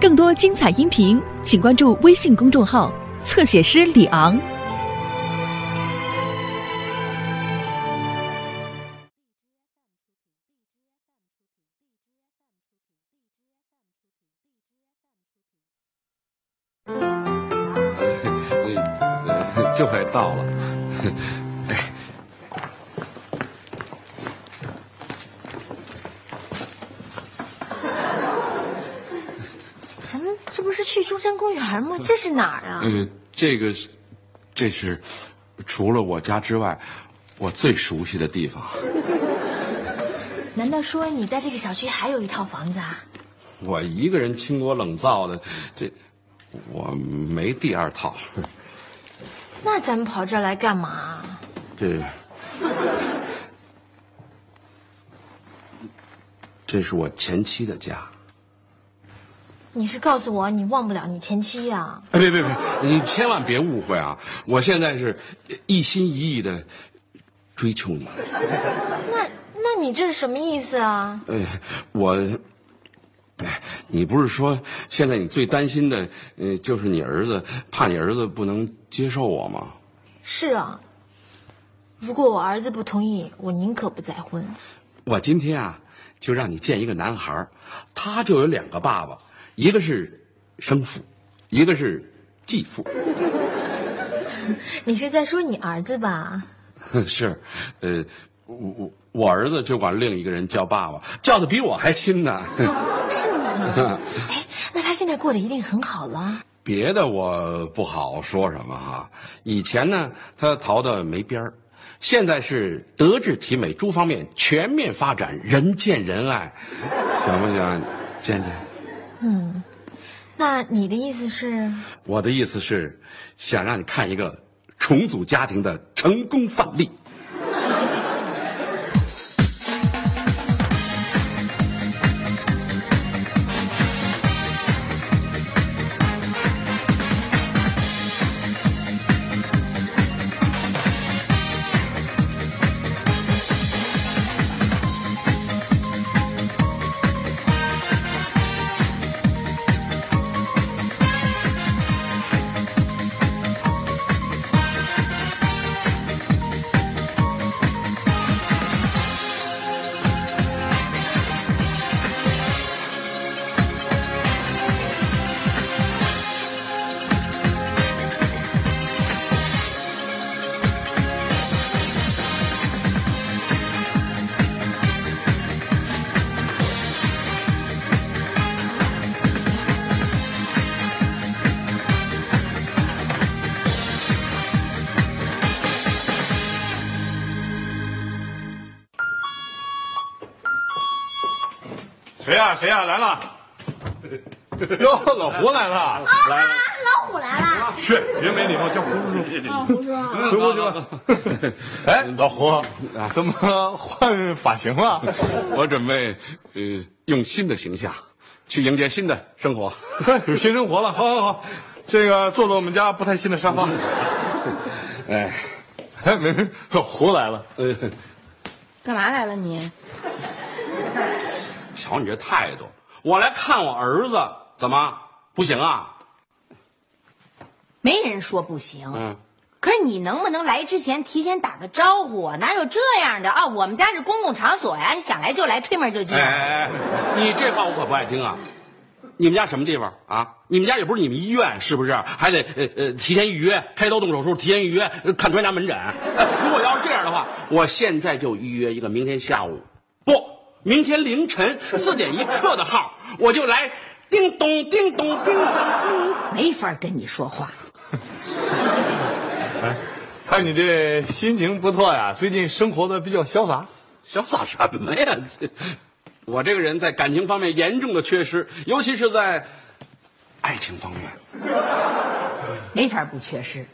更多精彩音频，请关注微信公众号“侧写师李昂”。就快到了。哎，咱们这不是去中山公园吗？这是哪儿啊？呃，这个是，这是除了我家之外，我最熟悉的地方。难道说你在这个小区还有一套房子啊？我一个人清锅冷灶的，这我没第二套。那咱们跑这儿来干嘛？这，这是我前妻的家。你是告诉我你忘不了你前妻呀、哎，别别别，你千万别误会啊！我现在是一心一意的追求你。那那你这是什么意思啊？哎，我，哎，你不是说现在你最担心的，呃，就是你儿子，怕你儿子不能接受我吗？是啊，如果我儿子不同意，我宁可不再婚。我今天啊，就让你见一个男孩，他就有两个爸爸，一个是生父，一个是继父。你是在说你儿子吧？是，呃，我我我儿子就管另一个人叫爸爸，叫的比我还亲呢。是吗？哎，那他现在过得一定很好了。别的我不好说什么哈，以前呢他淘的没边儿，现在是德智体美诸方面全面发展，人见人爱，想不想见见？嗯那你的意思是？我的意思是，想让你看一个重组家庭的成功范例。谁呀、谁呀、来了？哟，老胡来了，来了。老虎来了，去，别没礼貌，叫胡叔。哦，胡叔，回过去吧。哎，老胡，怎么换发型了？我准备呃用新的形象去迎接新的生活。有新生活了，好好好，这个坐坐我们家不太新的沙发。哎，哎，没没，老胡来了。呃，干嘛来了你？瞧你这态度，我来看我儿子，怎么不行啊？没人说不行，嗯，可是你能不能来之前提前打个招呼啊？哪有这样的啊？我们家是公共场所呀，你想来就来，推门就进。哎哎哎，你这话我可不爱听啊！你们家什么地方啊？你们家也不是你们医院，是不是？还得呃呃提前预约，开刀动手术提前预约，呃看专家门诊。哎 如果要是这样的话，我现在就预约一个明天下午，不，明天凌晨四点一刻的号，我就来。叮咚叮咚叮咚叮。没法跟你说话。看你这心情不错呀，最近生活的比较潇洒。潇洒什么呀？这 我这个人在感情方面严重的缺失，尤其是在爱情方面。没法不缺失，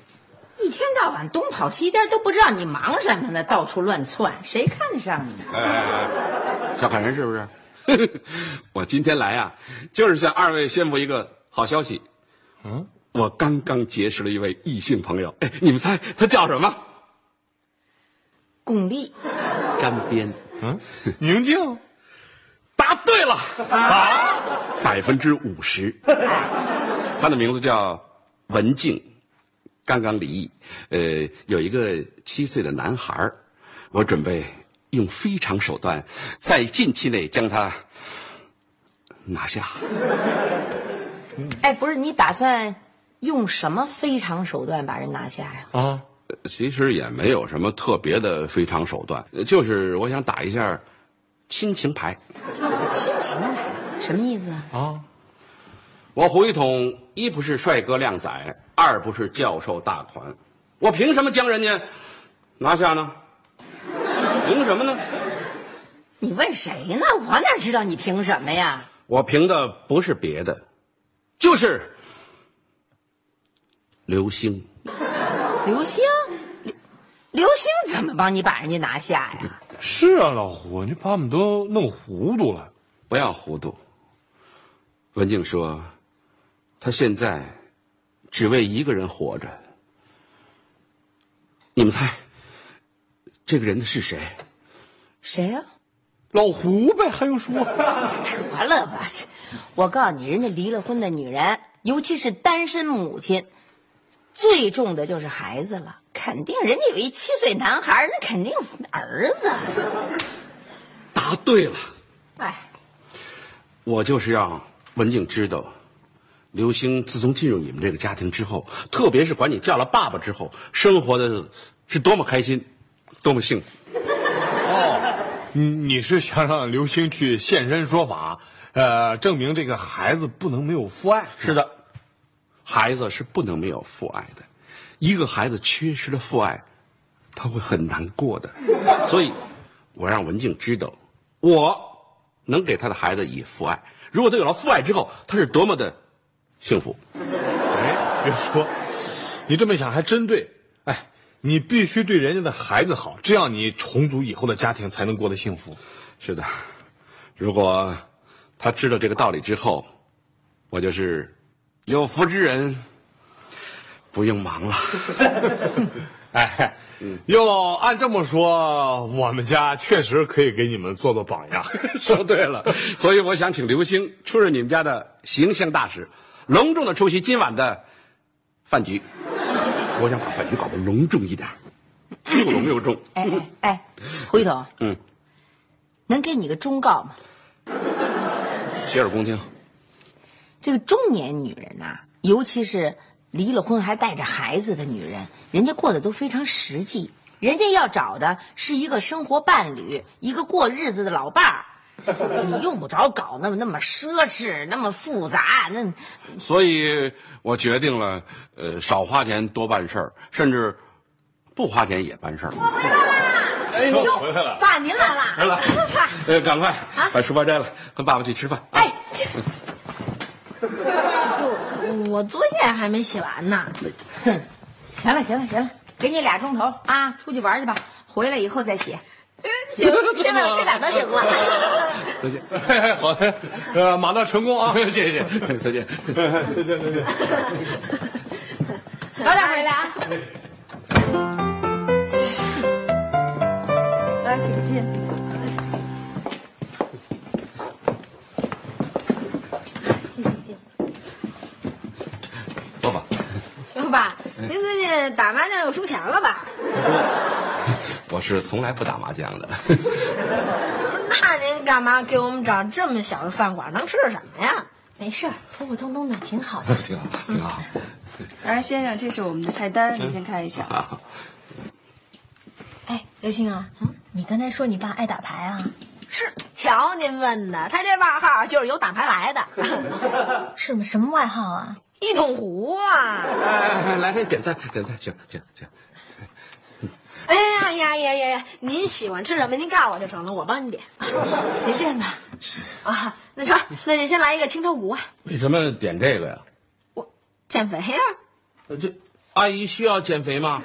一天到晚东跑西颠，都不知道你忙什么呢，到处乱窜，谁看得上你哎？哎，小看人是不是？我今天来啊，就是向二位宣布一个好消息。嗯，我刚刚结识了一位异性朋友，哎，你们猜他叫什么？巩俐，干边。宁静，答对了。啊，百分之五十。他的名字叫文静，刚刚离异，呃，有一个七岁的男孩儿我准备用非常手段，在近期内将他拿下。哎，不是，你打算用什么非常手段把人拿下呀？啊，其实也没有什么特别的非常手段，呃就是我想打一下亲情牌。亲情牌什么意思啊？啊，我胡一统一不是帅哥靓仔，二不是教授大款，我凭什么将人家拿下呢？凭什么呢？你问谁呢？我哪知道你凭什么呀？我凭的不是别的，就是刘星。刘星，刘刘星怎么帮你把人家拿下呀？是啊，老胡，你把我们都弄糊涂了。不要糊涂。文静说，她现在只为一个人活着。你们猜，这个人的是谁？谁呀、老胡呗，还用说？得了吧！我告诉你，人家离了婚的女人，尤其是单身母亲，最重的就是孩子了。肯定人家有一七岁男孩，那肯定儿子。答对了，哎，我就是让文静知道，刘星自从进入你们这个家庭之后，特别是管你叫了爸爸之后，生活的是多么开心，多么幸福。哦你你是想让刘星去现身说法，呃，证明这个孩子不能没有父爱？是的，孩子是不能没有父爱的，一个孩子缺失了父爱，他会很难过的。所以，我让文静知道，我能给他的孩子以父爱。如果他有了父爱之后，他是多么的幸福。哎，别说，你这么想还真对。哎，你必须对人家的孩子好，这样你重组以后的家庭才能过得幸福。是的，如果他知道这个道理之后，我就是有福之人，不用忙了。哎，要按这么说，我们家确实可以给你们做做榜样。说对了，所以我想请刘星出任你们家的形象大使，隆重的出席今晚的饭局。我想把饭局搞得隆重一点，又隆又重。哎哎哎，胡一统，嗯，能给你个忠告吗？洗耳恭听。这个中年女人呐、尤其是离了婚还带着孩子的女人，人家过得都非常实际，人家要找的是一个生活伴侣，一个过日子的老伴儿。你 用不着搞那么那么奢侈，那么复杂，那 所以我决定了，呃，少花钱多办事儿，甚至不花钱也办事儿。哎呦，回来了。爸您来了，来了 爸，呃，赶快把书包摘了，跟爸爸去吃饭。啊哎，哟，我作业还没写完呢。哼，行了行了行了，给你俩钟头啊，出去玩去吧，回来以后再写。行，现在我去哪儿都行了。再见，好的，呃，马到成功啊！谢谢，再见。再见，再见早点回来啊。来，请进。谢谢谢谢。坐吧。哟爸，您最近打麻将又输钱了吧？我是从来不打麻将的。那您干嘛给我们找这么小的饭馆？能吃什么呀？没事儿，普普通通的，挺好的。挺好，挺好。来，先生，这是我们的菜单，您先看一下。啊，哎，刘星啊，你刚才说你爸爱打牌啊？是，瞧您问的，他这外号就是由打牌来的，是吗？什么外号啊？一桶壶啊！哎，来，来点菜，点菜，请请请。哎呀呀呀呀呀！您喜欢吃什么？您告诉我就成了，我帮你点。随便吧。啊，那成，那就先来一个清炒骨啊。为什么点这个呀？我减肥呀、呃这阿姨需要减肥吗？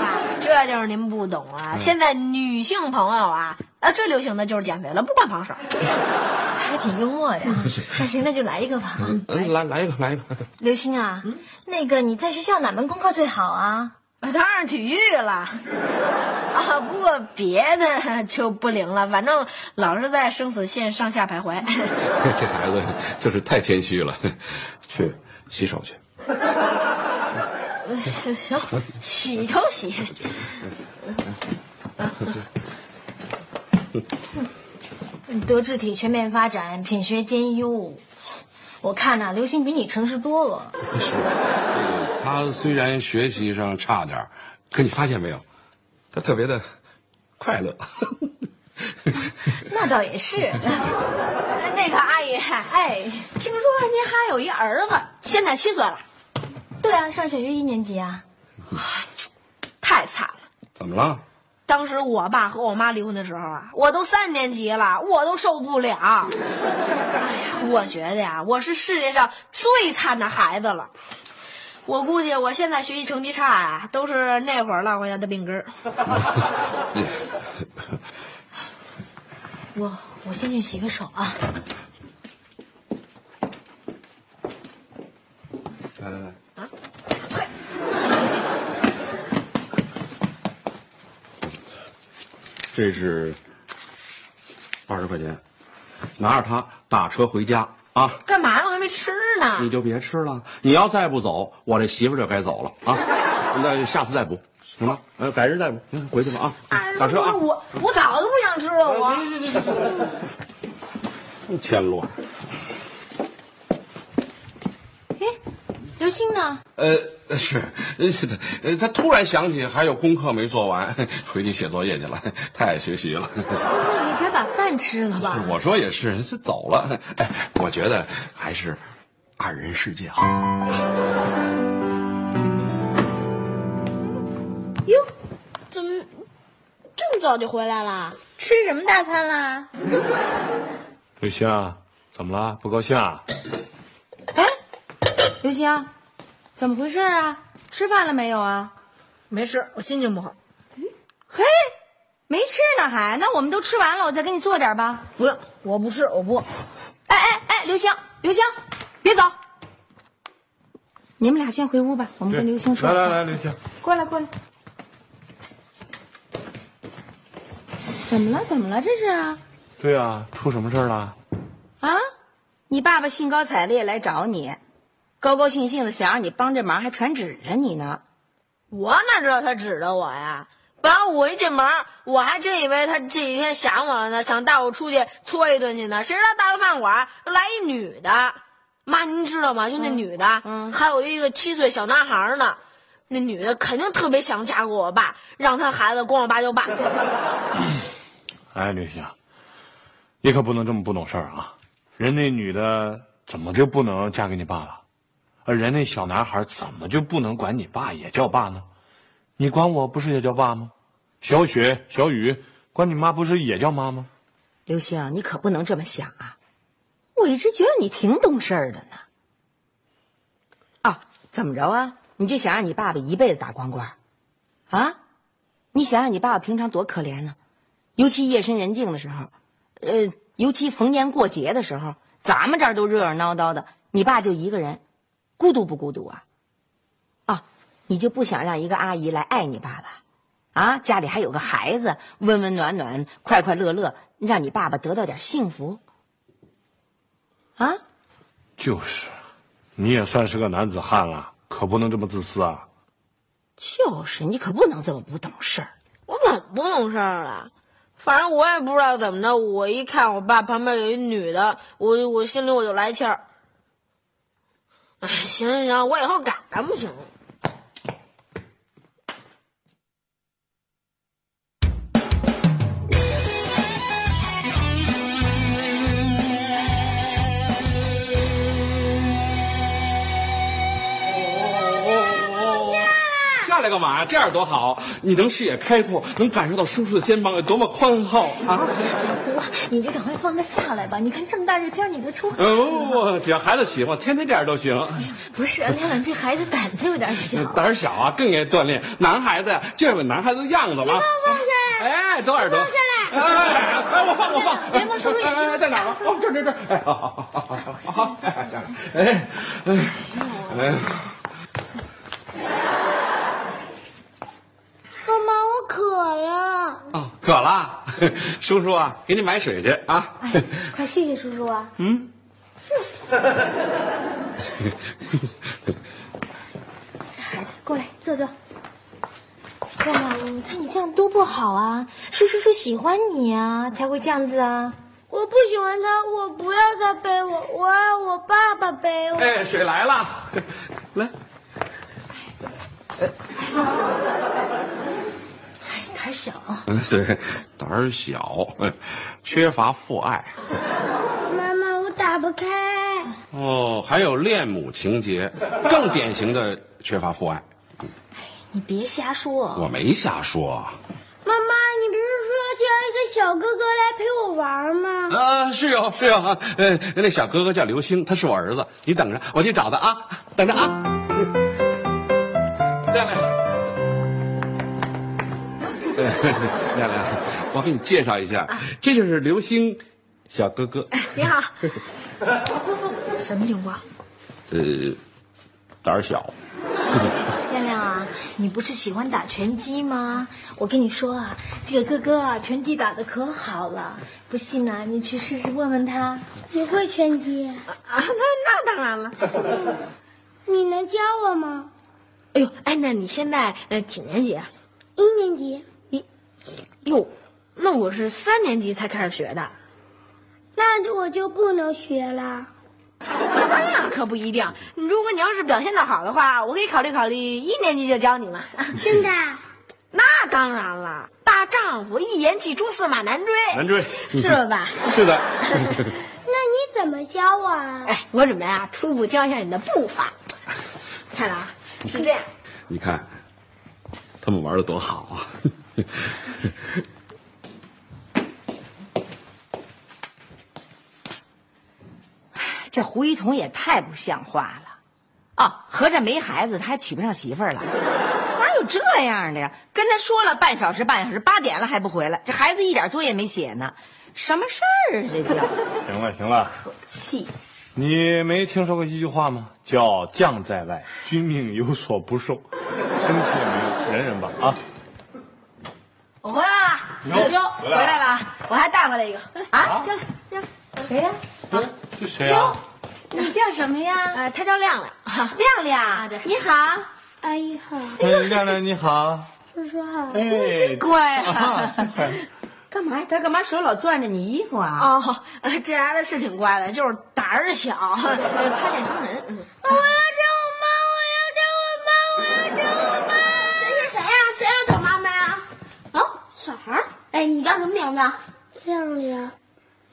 啊，这就是您不懂啊！现在女性朋友啊，啊最流行的就是减肥了，不管胖瘦。还挺幽默的呀。那行，那就来一个吧。嗯，来来一个，来一个。刘星啊，那个你在学校哪门功课最好啊？当然体育了，啊，不过别的就不灵了，反正老是在生死线上下徘徊。这孩子就是太谦虚了，去洗手去。行，洗头洗。德智体全面发展，品学兼优。我看呐、刘星比你诚实多了。是，那个他虽然学习上差点儿可你发现没有，他特别的快乐。那倒也是。那个阿姨，哎，听说您还有一儿子，现在七岁了，对啊，上小学一年级啊。太惨了。怎么了？当时我爸和我妈离婚的时候啊，我都三年级了，我都受不了。哎呀，我觉得呀，我是世界上最惨的孩子了。我估计我现在学习成绩差呀、都是那会儿落回来的病根儿。我我先去洗个手啊。来来来，这是二十块钱，拿着它打车回家啊！干嘛呀？我还没吃呢。你就别吃了，你要再不走，我这媳妇儿就该走了啊！那下次再补，行吗？呃，改日再补，嗯，回去吧啊！打车啊！我我早就不想吃了，我。添乱。哎，刘星呢？呃，是，呃是的，呃，他突然想起还有功课没做完，回去写作业去了，太爱学习了。那你该把饭吃了吧？我说也是，他走了。哎，我觉得还是二人世界好。哟，怎么这么早就回来了？吃什么大餐啦？刘星啊，怎么了？不高兴啊？哎，刘星，怎么回事啊？吃饭了没有啊？没吃，我心情不好。嘿，没吃呢还？那我们都吃完了，我再给你做点吧。不用，我不吃，我不。哎哎哎，刘星，刘星，别走，你们俩先回屋吧，我们跟刘星说。来来来，刘星，过来过来。怎么了？怎么了？这是啊？对啊，出什么事儿了？啊？你爸爸兴高采烈来找你，高高兴兴的想让你帮这忙，还传指着你呢。我哪知道他指着我呀？本来我一进门，我还真以为他这几天想我了呢，想带我出去搓一顿去呢。谁知道到了饭馆来一女的，妈您知道吗？就那女的，嗯，还有一个七岁小男孩呢。那女的肯定特别想嫁给我爸，让他孩子管我爸叫爸。哎，刘星，你可不能这么不懂事儿啊！人那女的怎么就不能嫁给你爸了？而人那小男孩怎么就不能管你爸也叫爸呢？你管我不是也叫爸吗？小雪、小雨管你妈不是也叫妈吗？刘星，你可不能这么想啊！我一直觉得你挺懂事儿的呢。啊，怎么着啊？你就想让你爸爸一辈子打光棍啊？你想想你爸爸平常多可怜呢，尤其夜深人静的时候，呃，尤其逢年过节的时候，咱们这儿都热热闹闹的，你爸就一个人，孤独不孤独啊？啊，你就不想让一个阿姨来爱你爸爸？啊，家里还有个孩子，温温暖暖、快快乐乐，让你爸爸得到点幸福。啊，就是，你也算是个男子汉了，可不能这么自私啊！就是你可不能这么不懂事儿。我怎么不懂事儿了？反正我也不知道怎么的，我一看我爸旁边有一女的，我我心里我就来气儿。行行行，我以后改了不行？来干嘛呀？这样多好！你能视野开阔，能感受到叔叔的肩膀有多么宽厚啊！小胡，你就赶快放他下来吧。你看这么大热天，你都出汗嗯，不不不，只要孩子喜欢，天天这样都行。不是，亮亮这孩子胆子有点小。胆儿小啊，更应该锻炼。男孩子呀，就有男孩子的样子嘛。哎，多耳朵。放下来！哎哎，我放我放。联盟叔叔哎哎，在哪儿啊？哦，这这这。哎，好好好好好好。哎，下来。哎哎哎。渴了，哦，渴了 叔叔啊，给你买水去啊。哎，快谢谢叔叔啊！嗯。这孩子，过来坐坐。亮亮，你看你这样多不好啊！是叔叔喜欢你啊，才会这样子啊。我不喜欢他，我不要他背我，我要我爸爸背我。哎，水来了，来。小。嗯，对，胆儿小，缺乏父爱。妈妈，我打不开。哦，还有恋母情节，更典型的缺乏父爱。你别瞎说。我没瞎说。妈妈，你不是说叫一个小哥哥来陪我玩吗？啊，是有是有啊，呃，那小哥哥叫刘星，他是我儿子，你等着，我去找他啊，等着啊。亮亮，亮亮，我给你介绍一下，这就是刘星，小哥哥。你好。什么情况？呃，胆儿小。亮亮啊，你不是喜欢打拳击吗？我跟你说啊，这个哥哥啊，拳击打的可好了，不信呢，你去试试问问他。你会拳击？啊，那那当然了。你能教我吗？哎呦，哎，那你现在呃几年级啊？一年级。一，哟，那我是三年级才开始学的。那我就不能学了。那 可不一定。如果你要是表现的好的话，我可以考虑考虑一年级就教你了。真的？那当然了，大丈夫一言既出，驷马难追。难追，是吧？是的。那你怎么教我啊？哎，我准备啊，初步教一下你的步伐。看了啊，是这样。你看，他们玩的多好啊！这胡一彤也太不像话了，哦，合着没孩子他还娶不上媳妇儿了？哪有这样的呀？跟他说了半小时，半小时，八点了还不回来，这孩子一点作业没写呢，什么事儿啊？这叫 行了行了，可气！你没听说过一句话吗？叫“将在外，君命有所不受”，生气也没用，忍忍吧啊！我回来了，哟，回来了，我还带回来一个啊，进来，进来，谁呀？啊是谁啊？你叫什么呀？呃，他叫亮亮，亮亮，对你好，阿姨好，哎，亮亮你好，叔叔好。哎，真乖啊！干嘛呀？他干嘛手老攥着你衣服啊？哦，呃这孩子是挺乖的，就是胆儿小，呃怕见生人。嗯我要找我妈，我要找我妈，我要找我妈。谁是谁呀？谁要找妈妈呀？啊，小孩儿。哎，你叫什么名字？亮亮，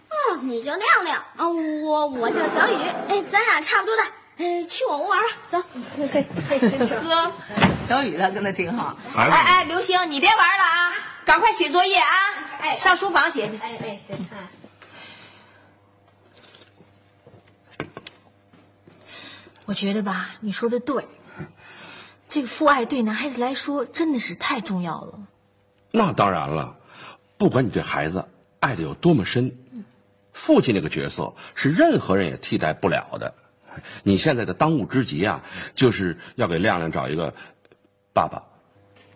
哦，你叫亮亮啊，我我叫小雨。哎，咱俩差不多大。哎，去我屋玩吧，走。哥，小雨他跟他挺好。哎哎，刘星，你别玩了啊，赶快写作业啊！哎上书房写去。哎哎对，哎。我觉得吧，你说的对，这个父爱对男孩子来说真的是太重要了。那当然了，不管你对孩子爱的有多么深，父亲这个角色是任何人也替代不了的。你现在的当务之急啊，就是要给亮亮找一个爸爸。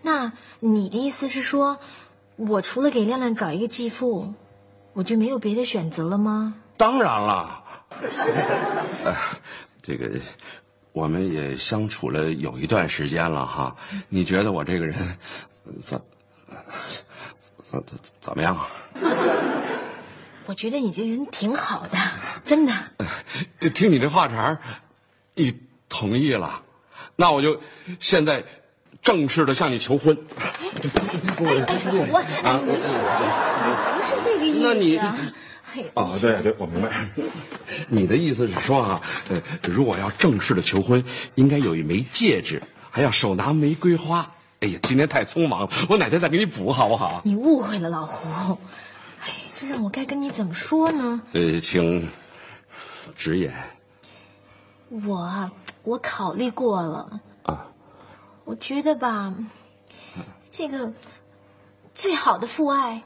那你的意思是说，我除了给亮亮找一个继父，我就没有别的选择了吗？当然了，呃，这个我们也相处了有一段时间了哈。你觉得我这个人怎怎怎怎么样啊？我觉得你这人挺好的，真的。听你这话茬儿，你同意了，那我就现在正式的向你求婚。我哎，你起来，不是这个意思、啊。那你哎，哦，对对，我明白。你的意思是说啊，呃，如果要正式的求婚，应该有一枚戒指，还要手拿玫瑰花。哎呀，今天太匆忙了，我哪天再给你补好不好？你误会了，老胡。哎，这让我该跟你怎么说呢？呃，请直言我啊，我考虑过了，啊。我觉得吧，这个最好的父爱，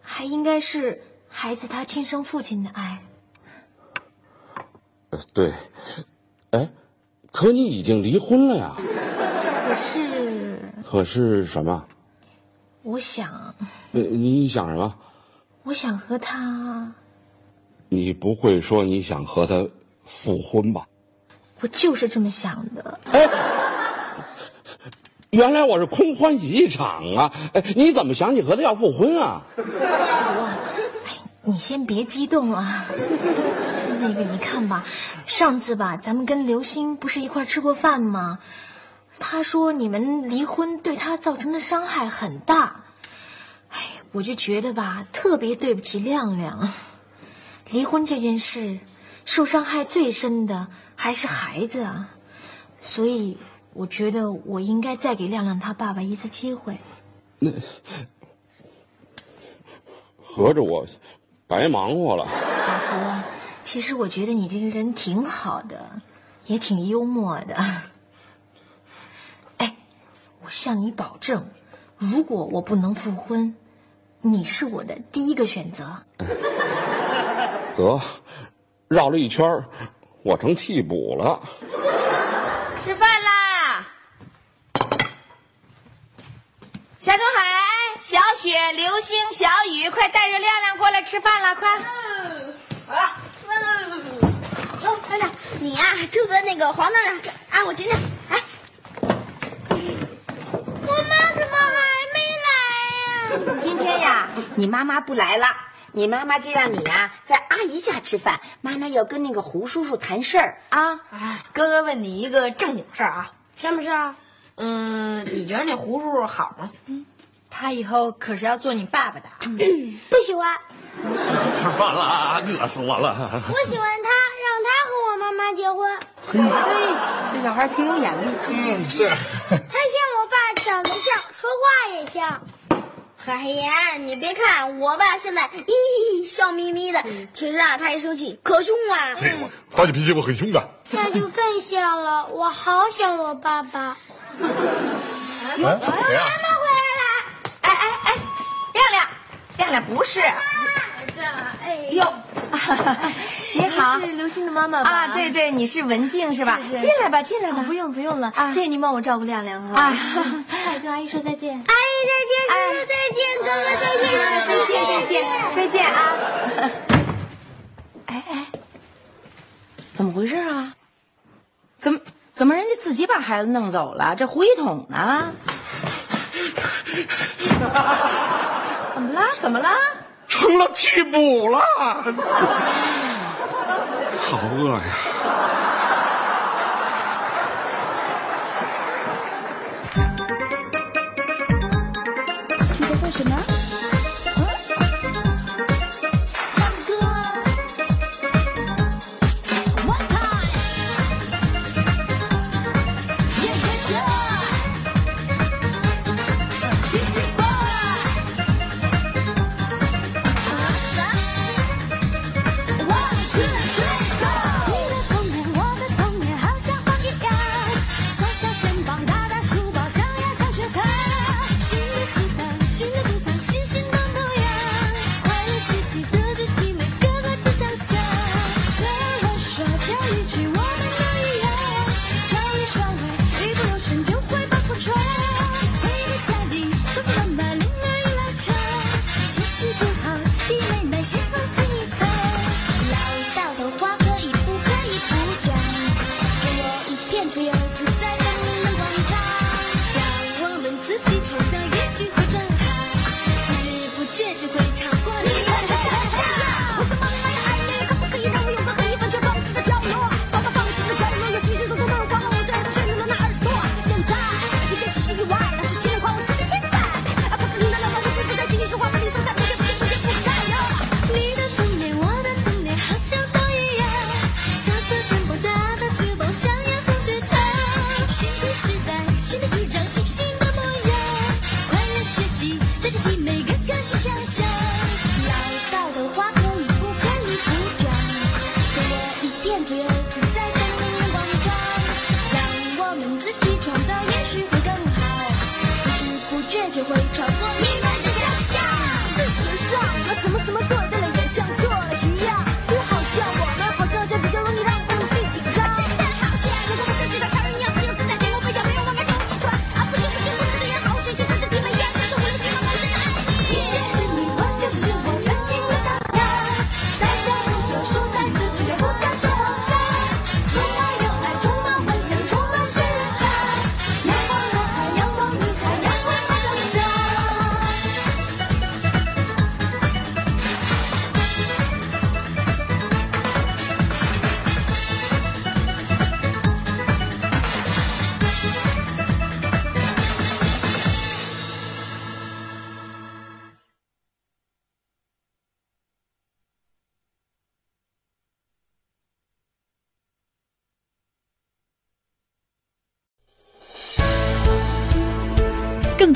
还应该是孩子他亲生父亲的爱。呃，对，哎，可你已经离婚了呀？可是，可是什么？我想，呃你想什么？我想和他，你不会说你想和他复婚吧？我就是这么想的。哎原来我是空欢喜一场啊！哎，你怎么想起和他要复婚啊？我你先别激动啊。那个，你看吧，上次吧，咱们跟刘星不是一块吃过饭吗？他说你们离婚对他造成的伤害很大。哎，我就觉得吧，特别对不起亮亮。离婚这件事，受伤害最深的还是孩子啊。所以，我觉得我应该再给亮亮他爸爸一次机会。那合着我白忙活了。老胡啊，其实我觉得你这个人挺好的，也挺幽默的。哎，我向你保证，如果我不能复婚，你是我的第一个选择。得，绕了一圈我成替补了。吃饭啦！夏东海、小雪、流星、小雨，快带着亮亮过来吃饭了，快！好了，哦，亮亮，你呀、就在那个黄凳上啊，我进去。哎，我妈怎么还没来呀、今天呀，你妈妈不来了，你妈妈就让你呀在阿姨家吃饭。妈妈要跟那个胡叔叔谈事儿啊。哎，哥哥问你一个正经事儿啊，什么事啊？嗯，你觉得那胡叔叔好吗？嗯，他以后可是要做你爸爸的。不喜欢，吃饭了，饿死我了。我喜欢他，让他和我妈妈结婚。这小孩挺有眼力。嗯，是。他像我爸，长得像，说话也像。海岩，你别看我爸现在咦笑眯眯的，其实啊，他一生气可凶啊。哎我发起脾气我很凶的。那就更像了，我好想我爸爸。哎，谁啊？哎哎哎，亮亮，亮亮不是。哎哟，你好是刘星的妈妈吧？啊，对对，你是文静是吧？进来吧，进来吧。不用不用了，啊谢谢您帮我照顾亮亮哈。啊快跟阿姨说再见。阿姨再见，叔叔再见，哥哥再见，再见再见再见啊！哎哎，怎么回事啊？怎么怎么人家自己把孩子弄走了？这胡一统呢？怎么啦？怎么啦？成了替补了。好饿呀！